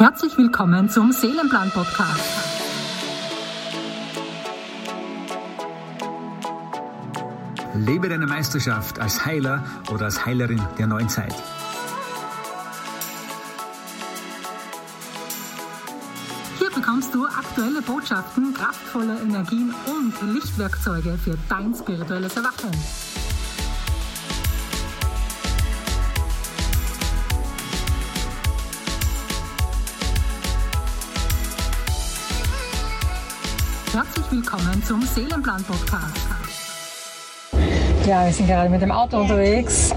Herzlich willkommen zum Seelenplan Podcast. Lebe deine Meisterschaft als Heiler oder als Heilerin der neuen Zeit. Hier bekommst du aktuelle Botschaften, kraftvolle Energien und Lichtwerkzeuge für dein spirituelles Erwachen. Herzlich willkommen zum Seelenplan Podcast. Ja, wir sind gerade mit dem Auto unterwegs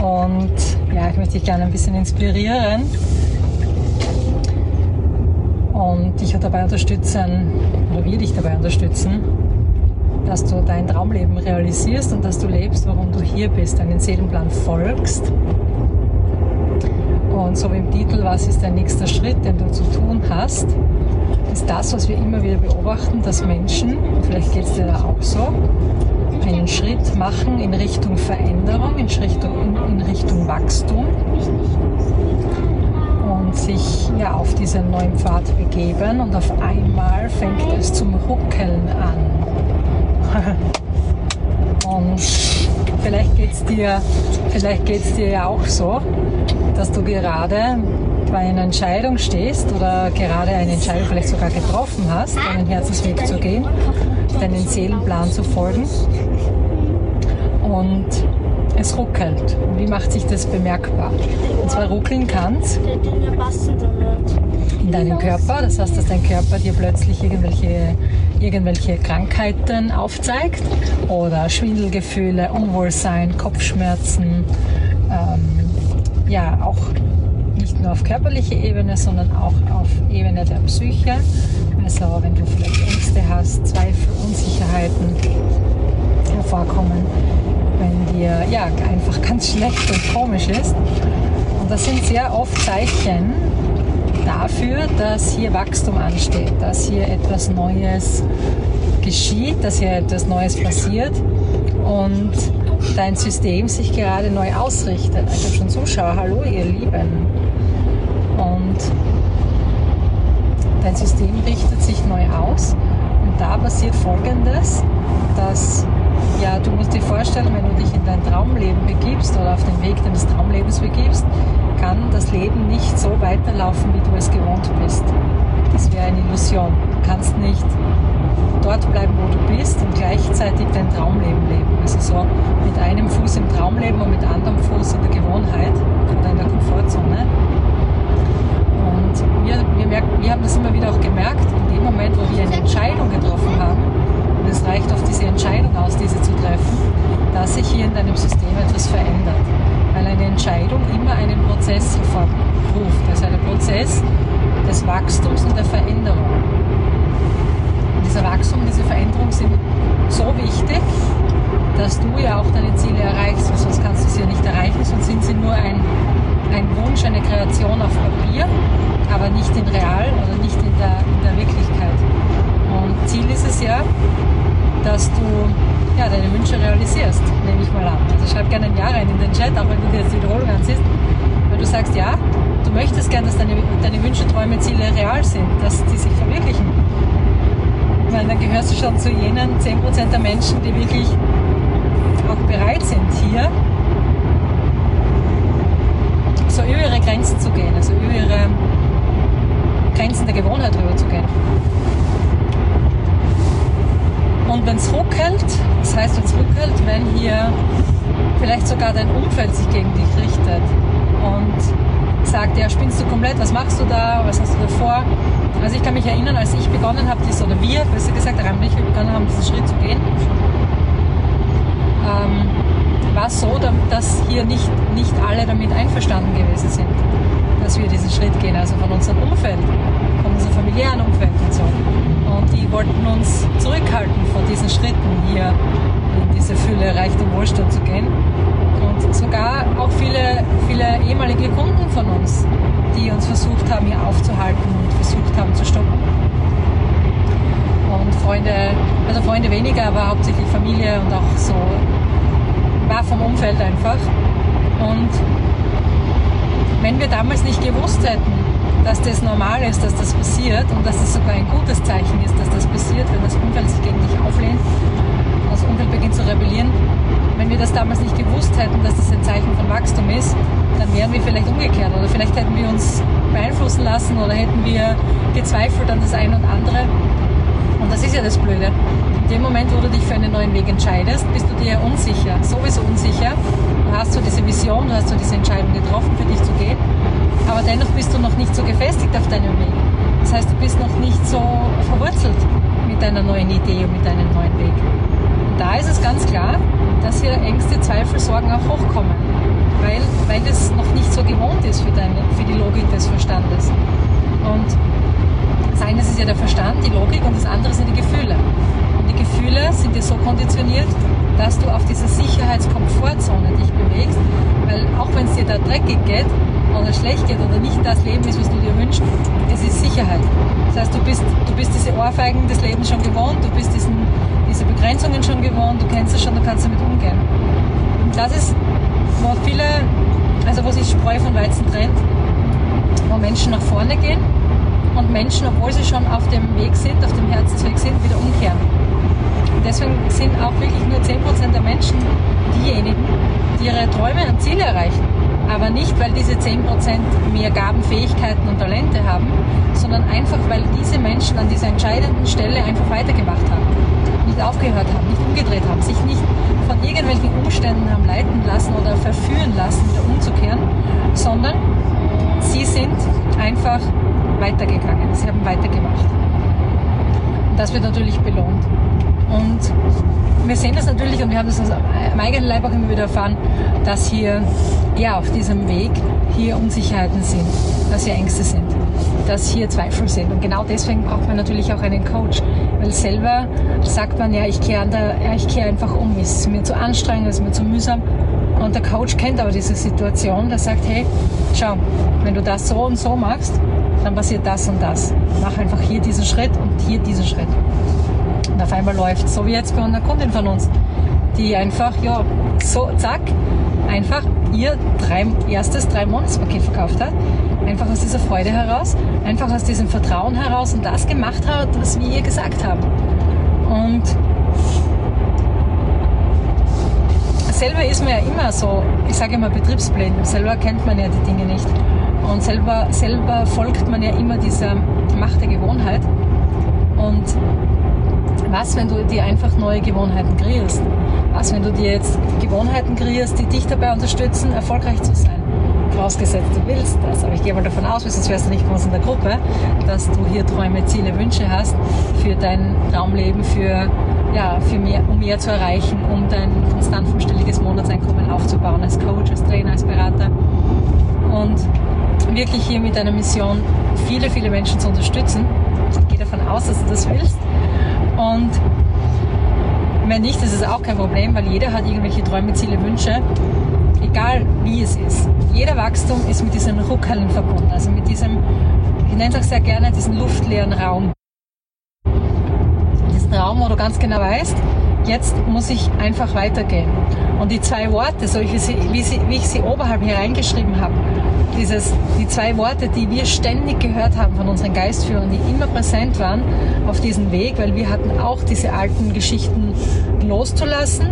und ja, ich möchte dich gerne ein bisschen inspirieren und dich dabei unterstützen oder wir dich dabei unterstützen, dass du dein Traumleben realisierst und dass du lebst, warum du hier bist, deinen Seelenplan folgst. Und so wie im Titel, was ist dein nächster Schritt, den du zu tun hast, ist das, was wir immer wieder beobachten, dass Menschen, vielleicht geht es dir da auch so, einen Schritt machen in Richtung Veränderung, in Richtung, in Richtung Wachstum und sich ja, auf diesen neuen Pfad begeben und auf einmal fängt es zum Ruckeln an. und vielleicht geht es dir, dir ja auch so, dass du gerade bei einer Entscheidung stehst oder gerade eine Entscheidung vielleicht sogar getroffen hast, deinen Herzensweg zu gehen, deinen Seelenplan zu folgen und es ruckelt. Wie macht sich das bemerkbar? Und zwar ruckeln kann es in deinem Körper. Das heißt, dass dein Körper dir plötzlich irgendwelche, irgendwelche Krankheiten aufzeigt oder Schwindelgefühle, Unwohlsein, Kopfschmerzen, ähm, ja, auch nicht nur auf körperlicher Ebene, sondern auch auf Ebene der Psyche. Also wenn du vielleicht Ängste hast, Zweifel, Unsicherheiten hervorkommen, wenn dir ja einfach ganz schlecht und komisch ist. Und das sind sehr oft Zeichen dafür, dass hier Wachstum ansteht, dass hier etwas Neues geschieht, dass hier etwas Neues passiert und dein System sich gerade neu ausrichtet. Ich habe schon Zuschauer, hallo ihr Lieben. Und dein System richtet sich neu aus. Und da passiert Folgendes, dass ja, du musst dir vorstellen, wenn du dich in dein Traumleben begibst oder auf den Weg deines Traumlebens begibst, kann das Leben nicht so weiterlaufen, wie du es gewohnt bist. Illusion. Du kannst nicht dort bleiben, wo du bist und gleichzeitig dein Traumleben leben. Also so mit einem Fuß im Traumleben und mit anderem Fuß in der Gewohnheit oder in der Komfortzone. Und wir, wir, merken, wir haben das immer wieder auch gemerkt, in dem Moment, wo wir eine Entscheidung getroffen haben, und es reicht auf diese Entscheidung aus, diese zu treffen, dass sich hier in deinem System etwas verändert. Weil eine Entscheidung immer einen Prozess hervorruft. Also ein Prozess des Wachstums und der Veränderung. Und dieser Wachstum diese Veränderung sind so wichtig, dass du ja auch deine Ziele erreichst, weil sonst kannst du sie ja nicht erreichen, sonst sind sie nur ein, ein Wunsch, eine Kreation auf Papier, aber nicht in real oder nicht in der, in der Wirklichkeit. Und Ziel ist es ja, dass du ja, deine Wünsche realisierst, nehme ich mal an. Also schreib gerne ein Ja rein in den Chat, auch wenn du dir jetzt die Wiederholung ansiehst. Wenn du sagst, ja, du möchtest gerne, dass deine, deine Wünsche, Träume, Ziele real sind, dass die sich verwirklichen. Weil dann gehörst du schon zu jenen 10% der Menschen, die wirklich auch bereit sind, hier so über ihre Grenzen zu gehen, also über ihre Grenzen der Gewohnheit drüber zu gehen. Und wenn es ruckelt, das heißt, wenn es ruckelt, wenn hier vielleicht sogar dein Umfeld sich gegen dich richtet und sagt, ja, spinnst du komplett, was machst du da, was hast du da vor? Also ich kann mich erinnern, als ich begonnen habe, dies, oder wir, besser gesagt, Raim und ich, wir begonnen haben, diesen Schritt zu gehen, ähm, war es so, dass hier nicht, nicht alle damit einverstanden gewesen sind, dass wir diesen Schritt gehen, also von unserem Umfeld, von unserem familiären Umfeld und so. Und die wollten uns zurückhalten von diesen Schritten hier in diese Fülle, Reichtum, Wohlstand zu gehen. Und sogar auch viele, viele ehemalige Kunden von uns, die uns versucht haben, hier aufzuhalten und versucht haben zu stoppen. Und Freunde, also Freunde weniger, aber hauptsächlich Familie und auch so, war vom Umfeld einfach. Und wenn wir damals nicht gewusst hätten, dass das normal ist, dass das passiert und dass das sogar ein gutes Zeichen ist, dass das passiert, wenn das Umfeld sich gegen dich auflehnt, das Umfeld beginnt zu rebellieren. Wenn wir das damals nicht gewusst hätten, dass das ein Zeichen von Wachstum ist, dann wären wir vielleicht umgekehrt oder vielleicht hätten wir uns beeinflussen lassen oder hätten wir gezweifelt an das eine und andere. Und das ist ja das Blöde. In dem Moment, wo du dich für einen neuen Weg entscheidest, bist du dir unsicher, sowieso unsicher. Du hast so diese Vision, du hast so diese Entscheidung getroffen, für dich zu gehen aber dennoch bist du noch nicht so gefestigt auf deinem Weg. Das heißt, du bist noch nicht so verwurzelt mit deiner neuen Idee und mit deinem neuen Weg. Und da ist es ganz klar, dass hier Ängste, Zweifel, Sorgen auch hochkommen, weil, weil das noch nicht so gewohnt ist für, deine, für die Logik des Verstandes. Und das eine ist ja der Verstand, die Logik und das andere sind die Gefühle. Und die Gefühle sind dir so konditioniert, dass du auf dieser Sicherheitskomfortzone dich bewegst, weil auch wenn es dir da dreckig geht, oder schlecht geht oder nicht das Leben ist, was du dir wünschst, das ist Sicherheit. Das heißt, du bist, du bist diese Ohrfeigen des Lebens schon gewohnt, du bist diesen, diese Begrenzungen schon gewohnt, du kennst es schon, du kannst damit umgehen. Und das ist, wo viele, also wo sich Spreu von Weizen trennt, wo Menschen nach vorne gehen und Menschen, obwohl sie schon auf dem Weg sind, auf dem Herzensweg sind, wieder umkehren. Und deswegen sind auch wirklich nur 10% der Menschen diejenigen, die ihre Träume und Ziele erreichen aber nicht, weil diese 10% mehr Gaben, Fähigkeiten und Talente haben, sondern einfach, weil diese Menschen an dieser entscheidenden Stelle einfach weitergemacht haben, nicht aufgehört haben, nicht umgedreht haben, sich nicht von irgendwelchen Umständen haben leiten lassen oder verführen lassen, wieder umzukehren, sondern sie sind einfach weitergegangen, sie haben weitergemacht. Und das wird natürlich belohnt. Und wir sehen das natürlich und wir haben das am eigenen Leib auch immer wieder erfahren, dass hier ja auf diesem Weg hier Unsicherheiten sind, dass hier Ängste sind, dass hier Zweifel sind. Und genau deswegen braucht man natürlich auch einen Coach, weil selber sagt man ja, ich kehre ja, kehr einfach um, es ist mir zu anstrengend, es ist mir zu mühsam. Und der Coach kennt aber diese Situation, der sagt, hey, schau, wenn du das so und so machst, dann passiert das und das. Mach einfach hier diesen Schritt und hier diesen Schritt. Und auf einmal läuft so wie jetzt bei einer Kundin von uns, die einfach, ja, so, zack, einfach ihr drei, erstes Drei-Monats-Paket verkauft hat. Einfach aus dieser Freude heraus, einfach aus diesem Vertrauen heraus und das gemacht hat, was wir ihr gesagt haben. Und selber ist man ja immer so, ich sage immer betriebsblind, selber kennt man ja die Dinge nicht. Und selber, selber folgt man ja immer dieser Macht der Gewohnheit. Und was, wenn du dir einfach neue Gewohnheiten kreierst? Was, wenn du dir jetzt Gewohnheiten kreierst, die dich dabei unterstützen, erfolgreich zu sein? Vorausgesetzt, du willst das. Aber ich gehe mal davon aus, sonst wärst du nicht uns in der Gruppe, dass du hier Träume, Ziele, Wünsche hast für dein Traumleben, für, ja, für mehr, um mehr zu erreichen, um dein konstant fünfstelliges Monatseinkommen aufzubauen, als Coach, als Trainer, als Berater. Und wirklich hier mit deiner Mission, viele, viele Menschen zu unterstützen. Ich gehe davon aus, dass du das willst. Und wenn nicht, ist es auch kein Problem, weil jeder hat irgendwelche Träume, Ziele, Wünsche, egal wie es ist. Jeder Wachstum ist mit diesen Ruckeln verbunden, also mit diesem, ich nenne es auch sehr gerne, diesen luftleeren Raum. Diesen Raum, wo du ganz genau weißt, jetzt muss ich einfach weitergehen. Und die zwei Worte, so wie, sie, wie, sie, wie ich sie oberhalb hier reingeschrieben habe, dieses, die zwei Worte, die wir ständig gehört haben von unseren Geistführern, die immer präsent waren auf diesem Weg, weil wir hatten auch diese alten Geschichten loszulassen.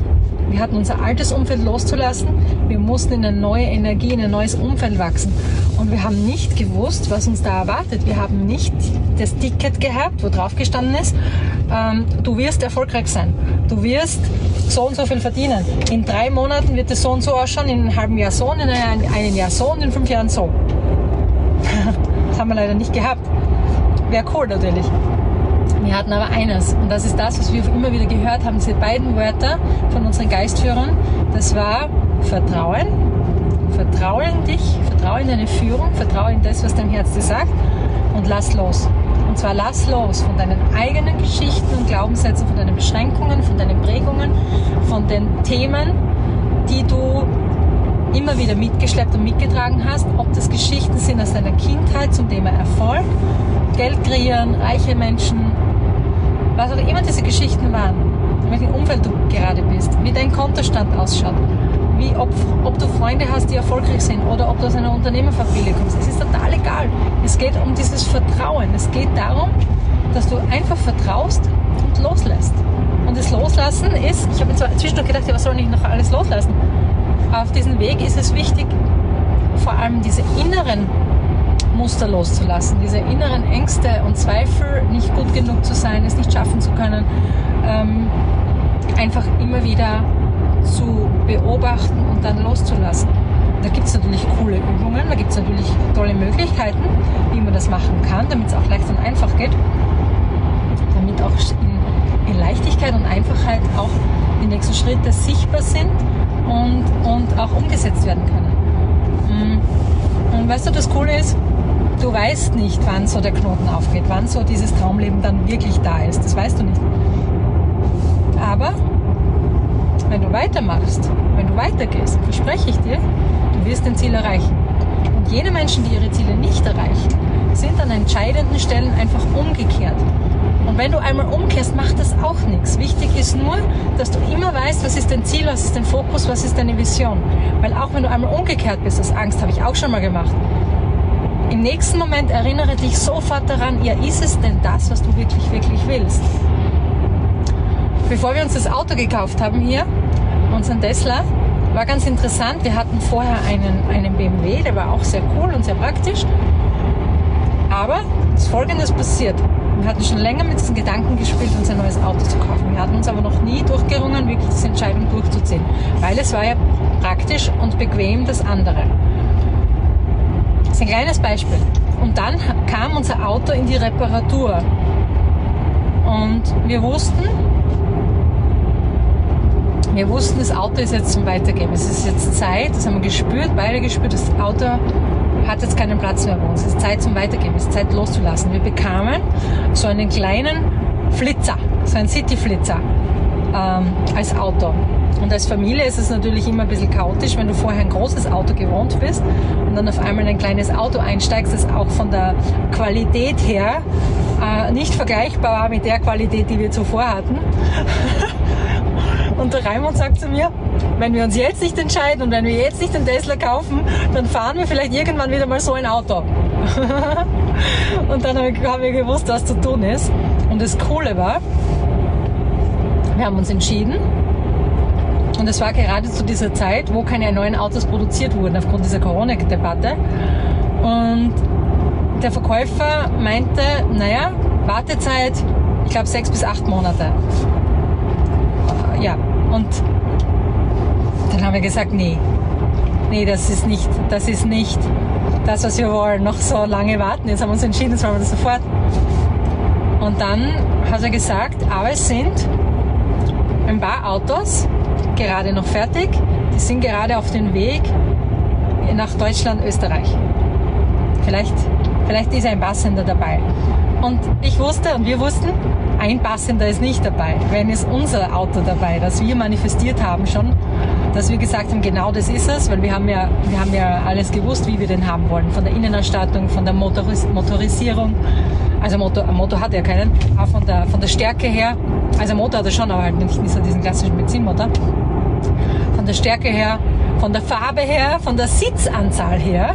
Wir hatten unser altes Umfeld loszulassen. Wir mussten in eine neue Energie, in ein neues Umfeld wachsen. Und wir haben nicht gewusst, was uns da erwartet. Wir haben nicht das Ticket gehabt, wo drauf gestanden ist, ähm, du wirst erfolgreich sein. Du wirst so und so viel verdienen. In drei Monaten wird es so und so ausschauen, in einem halben Jahr so, in einem Jahr so und in fünf Jahren so. das haben wir leider nicht gehabt. Wäre cool natürlich. Wir hatten aber eines, und das ist das, was wir immer wieder gehört haben, diese beiden Wörter von unseren Geistführern. Das war Vertrauen. Vertraue in dich, vertraue in deine Führung, vertraue in das, was dein Herz dir sagt und lass los. Und zwar lass los von deinen eigenen Geschichten und Glaubenssätzen, von deinen Beschränkungen, von deinen Prägungen, von den Themen, die du immer wieder mitgeschleppt und mitgetragen hast, ob das Geschichten sind aus deiner Kindheit zum Thema Erfolg, Geld kreieren, reiche Menschen, was auch immer diese Geschichten waren, in welchem Umfeld du gerade bist, wie dein Kontostand ausschaut, wie ob, ob du Freunde hast, die erfolgreich sind oder ob du aus einer Unternehmerfamilie kommst. Es ist total egal. Es geht um dieses Vertrauen. Es geht darum, dass du einfach vertraust und loslässt. Und das Loslassen ist, ich habe zwar zwischendurch gedacht, ja, was soll ich noch alles loslassen? Auf diesem Weg ist es wichtig, vor allem diese inneren Muster loszulassen, diese inneren Ängste und Zweifel, nicht gut genug zu sein, es nicht schaffen zu können, ähm, einfach immer wieder zu beobachten und dann loszulassen. Da gibt es natürlich coole Übungen, da gibt es natürlich tolle Möglichkeiten, wie man das machen kann, damit es auch leicht und einfach geht, damit auch in, in Leichtigkeit und Einfachheit auch die nächsten Schritte sichtbar sind und, und auch umgesetzt werden können. Mm. Und weißt du, das Coole ist, du weißt nicht, wann so der Knoten aufgeht, wann so dieses Traumleben dann wirklich da ist. Das weißt du nicht. Aber wenn du weitermachst, wenn du weitergehst, verspreche ich dir, du wirst dein Ziel erreichen. Und jene Menschen, die ihre Ziele nicht erreichen, sind an entscheidenden Stellen einfach umgekehrt. Und wenn du einmal umkehrst, macht das auch nichts. Wichtig ist nur, dass du immer weißt, was ist dein Ziel, was ist dein Fokus, was ist deine Vision. Weil auch wenn du einmal umgekehrt bist, aus Angst habe ich auch schon mal gemacht, im nächsten Moment erinnere dich sofort daran, ja, ist es denn das, was du wirklich, wirklich willst? Bevor wir uns das Auto gekauft haben hier, unseren Tesla, war ganz interessant. Wir hatten vorher einen, einen BMW, der war auch sehr cool und sehr praktisch. Aber es Folgendes passiert. Wir hatten schon länger mit diesen Gedanken gespielt, uns ein neues Auto zu kaufen. Wir hatten uns aber noch nie durchgerungen, wirklich diese Entscheidung durchzuziehen. Weil es war ja praktisch und bequem das andere. Ein kleines Beispiel. Und dann kam unser Auto in die Reparatur. Und wir wussten, wir wussten, das Auto ist jetzt zum Weitergeben. Es ist jetzt Zeit, das haben wir gespürt, beide gespürt, das Auto hat jetzt keinen Platz mehr bei uns. Es ist Zeit zum Weitergeben, es ist Zeit loszulassen. Wir bekamen so einen kleinen Flitzer, so einen City-Flitzer ähm, als Auto. Und als Familie ist es natürlich immer ein bisschen chaotisch, wenn du vorher ein großes Auto gewohnt bist und dann auf einmal ein kleines Auto einsteigst, das auch von der Qualität her äh, nicht vergleichbar war mit der Qualität, die wir zuvor hatten. Und der Raimund sagt zu mir, wenn wir uns jetzt nicht entscheiden und wenn wir jetzt nicht den Tesla kaufen, dann fahren wir vielleicht irgendwann wieder mal so ein Auto. und dann haben wir gewusst, was zu tun ist. Und das Coole war, wir haben uns entschieden, und es war gerade zu dieser Zeit, wo keine neuen Autos produziert wurden aufgrund dieser Corona-Debatte. Und der Verkäufer meinte, naja, Wartezeit, ich glaube sechs bis acht Monate. Ja, und dann haben wir gesagt, nee, nee, das ist nicht, das ist nicht das, was wir wollen, noch so lange warten. Jetzt haben wir uns entschieden, jetzt wollen wir das sofort. Und dann hat er gesagt, aber es sind ein paar Autos gerade noch fertig, die sind gerade auf dem Weg nach Deutschland, Österreich. Vielleicht, vielleicht ist ein Passender dabei. Und ich wusste und wir wussten, ein Passender ist nicht dabei. Wenn ist unser Auto dabei, das wir manifestiert haben schon, dass wir gesagt haben, genau das ist es, weil wir haben ja, wir haben ja alles gewusst, wie wir den haben wollen. Von der Innenausstattung, von der Motoris Motorisierung. Also Motor, Motor hat er keinen, auch von der, von der Stärke her. Also Motor hat er schon, aber halt nicht so diesen klassischen Benzinmotor. Von der Stärke her, von der Farbe her, von der Sitzanzahl her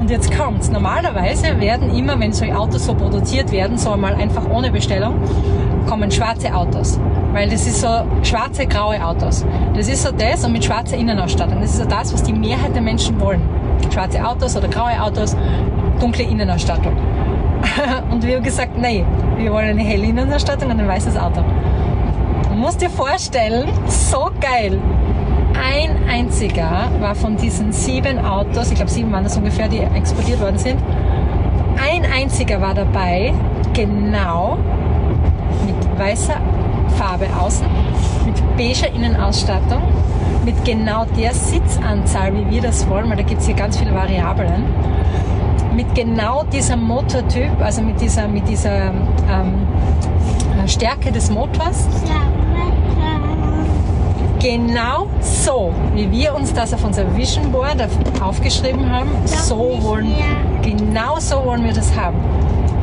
und jetzt kommt's. Normalerweise werden immer, wenn solche Autos so produziert werden, so einmal einfach ohne Bestellung, kommen schwarze Autos. Weil das ist so schwarze, graue Autos. Das ist so das und mit schwarzer Innenausstattung. Das ist so das, was die Mehrheit der Menschen wollen. Schwarze Autos oder graue Autos, dunkle Innenausstattung. und wir haben gesagt, nee, wir wollen eine helle Innenausstattung und ein weißes Auto. Du musst dir vorstellen, so geil ein einziger war von diesen sieben Autos, ich glaube sieben waren das ungefähr, die exportiert worden sind, ein einziger war dabei, genau mit weißer Farbe außen, mit beiger Innenausstattung, mit genau der Sitzanzahl, wie wir das wollen, weil da gibt es hier ganz viele Variablen, mit genau diesem Motortyp, also mit dieser, mit dieser ähm, Stärke des Motors. Genau so, wie wir uns das auf unser Vision Board aufgeschrieben haben, so wollen, genau so wollen wir das haben.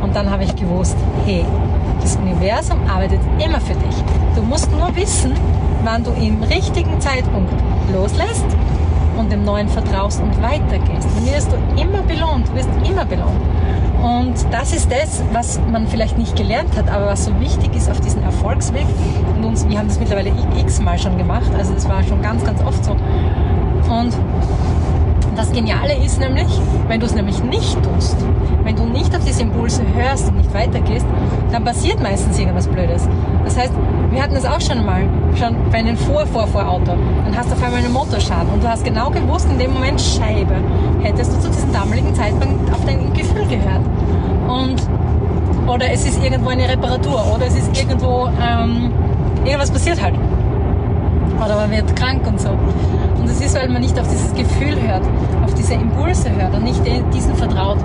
Und dann habe ich gewusst, hey, Das Universum arbeitet immer für dich. Du musst nur wissen, wann du im richtigen Zeitpunkt loslässt und dem Neuen vertraust und weitergehst. Dann wirst du immer belohnt, wirst immer belohnt. Und das ist das, was man vielleicht nicht gelernt hat, aber was so wichtig ist auf diesem Erfolgsweg. Und uns, wir haben das mittlerweile x-mal schon gemacht, also es war schon ganz, ganz oft so. Und das Geniale ist nämlich, wenn du es nämlich nicht tust, wenn du nicht auf diese Impulse hörst und nicht weitergehst, dann passiert meistens irgendwas Blödes. Das heißt, wir hatten das auch schon mal, schon bei einem Vor-Vor-Vor-Auto. Dann hast du auf einmal einen Motorschaden und du hast genau gewusst, in dem Moment Scheibe, hättest du zu diesem damaligen Zeitpunkt auf dein Gefühl gehört. Und, oder es ist irgendwo eine Reparatur oder es ist irgendwo, ähm, irgendwas passiert halt. Oder man wird krank und so. Und das ist, weil man nicht auf dieses Gefühl hört, auf diese Impulse hört und nicht diesen vertraut.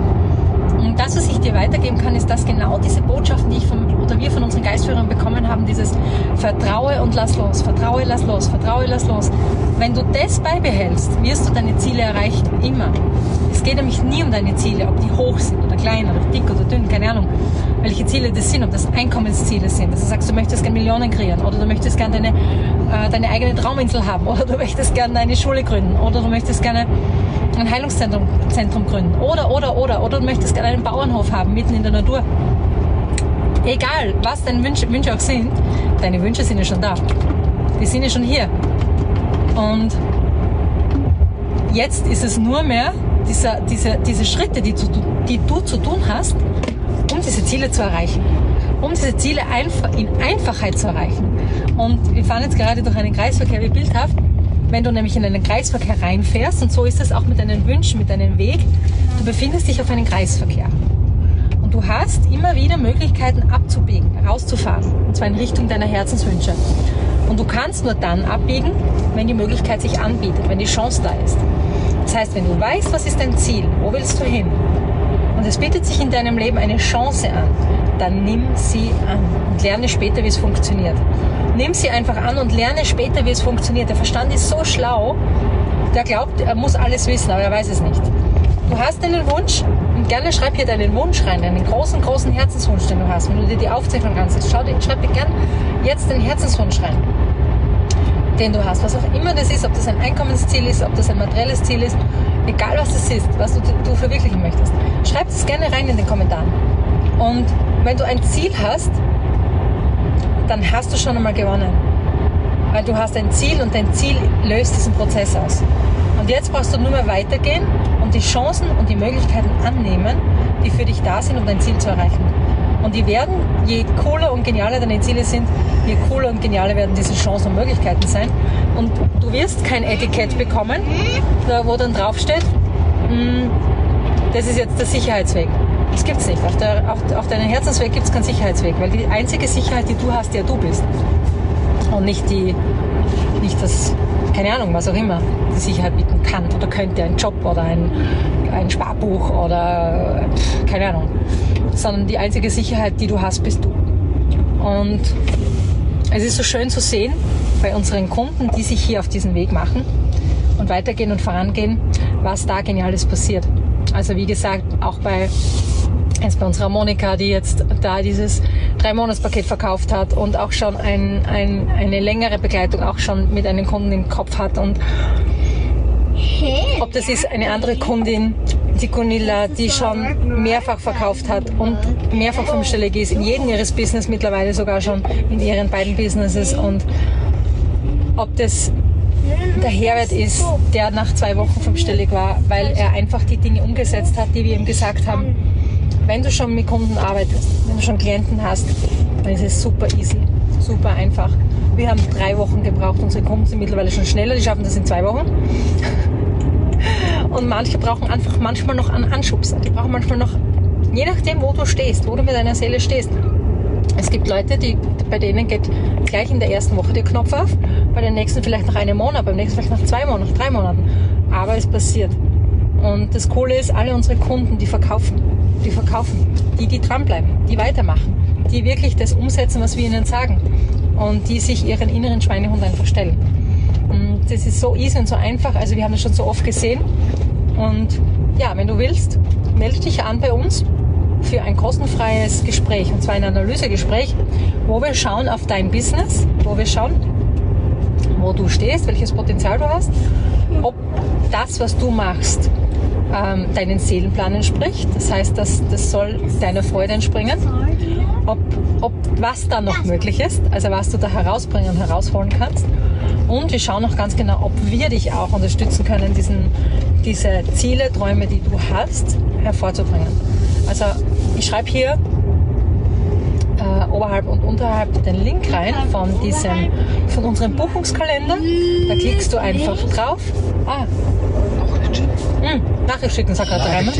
Und das, was ich dir weitergeben kann, ist, dass genau diese Botschaften, die ich von, oder wir von unseren Geistführern bekommen haben, dieses Vertraue und lass los, Vertraue, lass los, Vertraue, lass los. Wenn du das beibehältst, wirst du deine Ziele erreichen. Immer. Es geht nämlich nie um deine Ziele, ob die hoch sind oder klein oder dick oder dünn, keine Ahnung, welche Ziele das sind, ob das Einkommensziele sind. Dass du sagst, du möchtest gerne Millionen kreieren oder du möchtest gerne deine, äh, deine eigene Trauminsel haben oder du möchtest gerne eine Schule gründen oder du möchtest gerne ein Heilungszentrum Zentrum gründen oder, oder, oder, oder du möchtest gerne einen Bauernhof haben, mitten in der Natur. Egal, was deine Wünsche, Wünsche auch sind, deine Wünsche sind ja schon da. Die sind ja schon hier. Und jetzt ist es nur mehr dieser, diese, diese Schritte, die du, die du zu tun hast, um diese Ziele zu erreichen. Um diese Ziele in Einfachheit zu erreichen. Und wir fahren jetzt gerade durch einen Kreisverkehr wie bildhaft wenn du nämlich in einen Kreisverkehr reinfährst, und so ist es auch mit deinen Wünschen, mit deinem Weg, du befindest dich auf einem Kreisverkehr. Und du hast immer wieder Möglichkeiten abzubiegen, rauszufahren, und zwar in Richtung deiner Herzenswünsche. Und du kannst nur dann abbiegen, wenn die Möglichkeit sich anbietet, wenn die Chance da ist. Das heißt, wenn du weißt, was ist dein Ziel, wo willst du hin, und es bietet sich in deinem Leben eine Chance an, dann nimm sie an und lerne später, wie es funktioniert. Nimm sie einfach an und lerne später, wie es funktioniert. Der Verstand ist so schlau, der glaubt, er muss alles wissen, aber er weiß es nicht. Du hast einen Wunsch und gerne schreib hier deinen Wunsch rein, deinen großen, großen Herzenswunsch, den du hast. Wenn du dir die Aufzeichnung dir, schreib dir gerne jetzt den Herzenswunsch rein, den du hast. Was auch immer das ist, ob das ein Einkommensziel ist, ob das ein materielles Ziel ist, egal was das ist, was du, du verwirklichen möchtest. Schreib es gerne rein in den Kommentaren. Und wenn du ein Ziel hast, dann hast du schon einmal gewonnen. Weil du hast ein Ziel und dein Ziel löst diesen Prozess aus. Und jetzt brauchst du nur mehr weitergehen und die Chancen und die Möglichkeiten annehmen, die für dich da sind, um dein Ziel zu erreichen. Und die werden, je cooler und genialer deine Ziele sind, je cooler und genialer werden diese Chancen und Möglichkeiten sein. Und du wirst kein Etikett bekommen, wo dann draufsteht, hm, das ist jetzt der Sicherheitsweg. Das gibt es nicht. Auf, der, auf, auf deinem Herzensweg gibt es keinen Sicherheitsweg, weil die einzige Sicherheit, die du hast, der du bist. Und nicht die, nicht das, keine Ahnung, was auch immer die Sicherheit bieten kann oder könnte, ein Job oder ein, ein Sparbuch oder keine Ahnung. Sondern die einzige Sicherheit, die du hast, bist du. Und es ist so schön zu sehen bei unseren Kunden, die sich hier auf diesen Weg machen und weitergehen und vorangehen, was da Geniales passiert. Also wie gesagt, auch bei jetzt bei unserer Monika, die jetzt da dieses Drei-Monats-Paket verkauft hat und auch schon ein, ein, eine längere Begleitung auch schon mit einem Kunden im Kopf hat und ob das ist eine andere Kundin, die Gunilla, die schon mehrfach verkauft hat und mehrfach fünfstellig ist, in jedem ihres Business mittlerweile sogar schon in ihren beiden Businesses und ob das der Herbert ist, der nach zwei Wochen fünfstellig war, weil er einfach die Dinge umgesetzt hat, die wir ihm gesagt haben. Wenn du schon mit Kunden arbeitest, wenn du schon Klienten hast, dann ist es super easy, super einfach. Wir haben drei Wochen gebraucht, unsere Kunden sind mittlerweile schon schneller, die schaffen das in zwei Wochen. Und manche brauchen einfach manchmal noch einen Anschubser. Die brauchen manchmal noch, je nachdem, wo du stehst, wo du mit deiner Seele stehst. Es gibt Leute, die, bei denen geht gleich in der ersten Woche der Knopf auf, bei den nächsten vielleicht nach einem Monat, beim nächsten vielleicht nach zwei Monaten, nach drei Monaten. Aber es passiert. Und das Coole ist, alle unsere Kunden, die verkaufen. Die verkaufen. Die, die dranbleiben, die weitermachen. Die wirklich das umsetzen, was wir ihnen sagen. Und die sich ihren inneren Schweinehund einfach stellen. Und das ist so easy und so einfach. Also wir haben das schon so oft gesehen. Und ja, wenn du willst, melde dich an bei uns für ein kostenfreies Gespräch, und zwar ein Analysegespräch, wo wir schauen auf dein Business, wo wir schauen, wo du stehst, welches Potenzial du hast, ob das, was du machst, ähm, deinen Seelenplan entspricht. Das heißt, das, das soll deiner Freude entspringen. Ob, ob was da noch möglich ist, also was du da herausbringen und herausholen kannst. Und wir schauen auch ganz genau, ob wir dich auch unterstützen können, diesen, diese Ziele, Träume, die du hast, hervorzubringen. Also ich schreibe hier äh, oberhalb und unterhalb den Link rein von diesem, von unserem Buchungskalender. Da klickst du einfach drauf. Ah. Hm, Nachricht schicken, sagt gerade Reimer.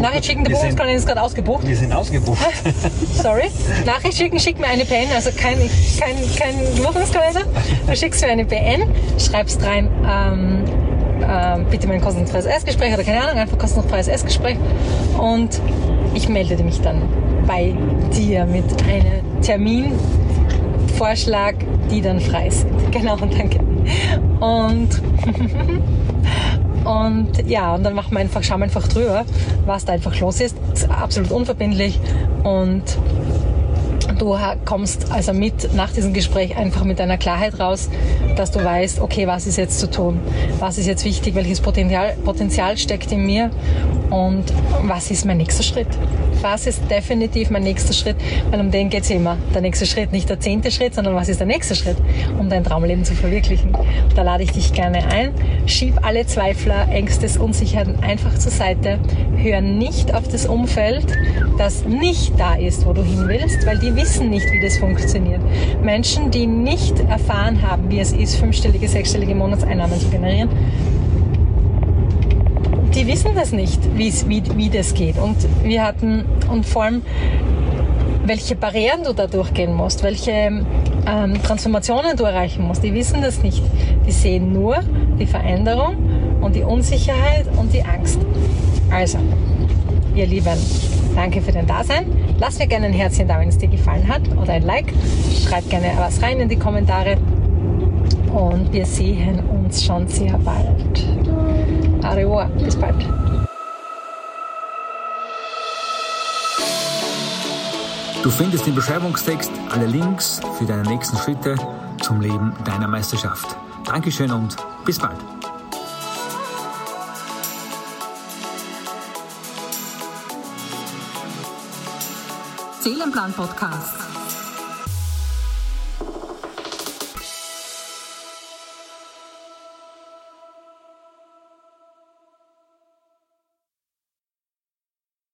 Nachricht schicken, der Buchungskalender ist gerade ausgebucht. Wir sind ausgebucht. Sorry. Nachricht schicken, schick mir eine PN, also kein, kein, kein Buchungskalender. Du schickst mir eine PN, schreibst rein, ähm, ähm, bitte mein kostenfreies Erstgespräch oder keine Ahnung, einfach kostenfreies Erstgespräch. Und ich melde mich dann bei dir mit einem Terminvorschlag, die dann frei sind. Genau, danke. Und, und ja, und dann machen wir einfach, schauen wir einfach drüber, was da einfach los ist. ist absolut unverbindlich und du kommst also mit nach diesem Gespräch einfach mit einer Klarheit raus, dass du weißt, okay, was ist jetzt zu tun? Was ist jetzt wichtig? Welches Potenzial, Potenzial steckt in mir? Und was ist mein nächster Schritt? Was ist definitiv mein nächster Schritt? Weil um den geht es immer. Der nächste Schritt, nicht der zehnte Schritt, sondern was ist der nächste Schritt, um dein Traumleben zu verwirklichen? Da lade ich dich gerne ein. Schieb alle Zweifler, Ängste, Unsicherheiten einfach zur Seite. Hör nicht auf das Umfeld, das nicht da ist, wo du hin willst, weil die wissen nicht, wie das funktioniert. Menschen, die nicht erfahren haben, wie es ist, fünfstellige, sechsstellige Monatseinnahmen zu generieren, wissen das nicht, wie, wie das geht. Und wir hatten, und vor allem, welche Barrieren du da durchgehen musst, welche ähm, Transformationen du erreichen musst, die wissen das nicht. Die sehen nur die Veränderung und die Unsicherheit und die Angst. Also, ihr Lieben, danke für dein Dasein. Lass mir gerne ein Herzchen da, wenn es dir gefallen hat oder ein Like. Schreib gerne was rein in die Kommentare und wir sehen uns schon sehr bald. Areoa, bis bald. Du findest im Beschreibungstext alle Links für deine nächsten Schritte zum Leben deiner Meisterschaft. Dankeschön und bis bald. Seelenplan Podcast